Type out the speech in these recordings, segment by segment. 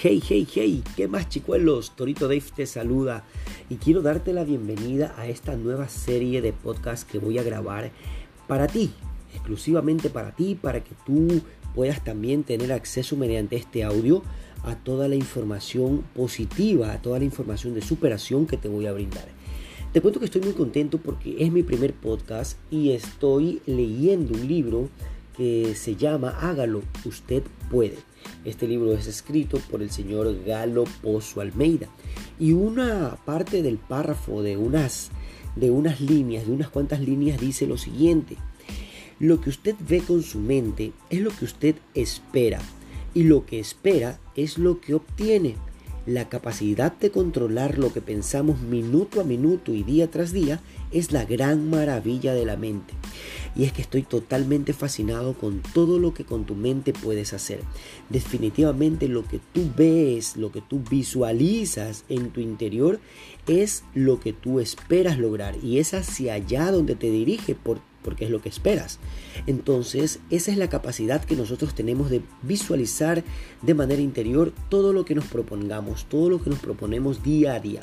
Hey, hey, hey, ¿qué más chicuelos? Torito Dave te saluda y quiero darte la bienvenida a esta nueva serie de podcast que voy a grabar para ti, exclusivamente para ti, para que tú puedas también tener acceso mediante este audio a toda la información positiva, a toda la información de superación que te voy a brindar. Te cuento que estoy muy contento porque es mi primer podcast y estoy leyendo un libro que se llama Hágalo, usted puede. Este libro es escrito por el señor Galo Pozo Almeida y una parte del párrafo de unas, de unas líneas, de unas cuantas líneas dice lo siguiente. Lo que usted ve con su mente es lo que usted espera y lo que espera es lo que obtiene. La capacidad de controlar lo que pensamos minuto a minuto y día tras día es la gran maravilla de la mente. Y es que estoy totalmente fascinado con todo lo que con tu mente puedes hacer. Definitivamente lo que tú ves, lo que tú visualizas en tu interior es lo que tú esperas lograr. Y es hacia allá donde te dirige por porque es lo que esperas. Entonces, esa es la capacidad que nosotros tenemos de visualizar de manera interior todo lo que nos propongamos, todo lo que nos proponemos día a día.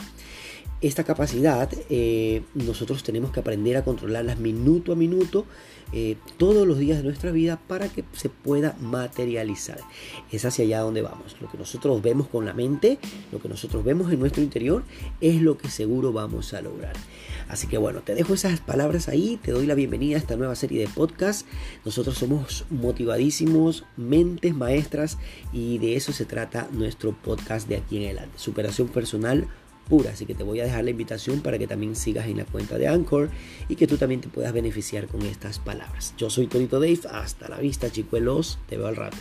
Esta capacidad eh, nosotros tenemos que aprender a controlarlas minuto a minuto eh, todos los días de nuestra vida para que se pueda materializar. Es hacia allá donde vamos. Lo que nosotros vemos con la mente, lo que nosotros vemos en nuestro interior, es lo que seguro vamos a lograr. Así que bueno, te dejo esas palabras ahí, te doy la bienvenida a esta nueva serie de podcast. Nosotros somos motivadísimos, mentes maestras y de eso se trata nuestro podcast de aquí en adelante. Superación personal pura. Así que te voy a dejar la invitación para que también sigas en la cuenta de Anchor y que tú también te puedas beneficiar con estas palabras. Yo soy Torito Dave. Hasta la vista, chicuelos. Te veo al rato.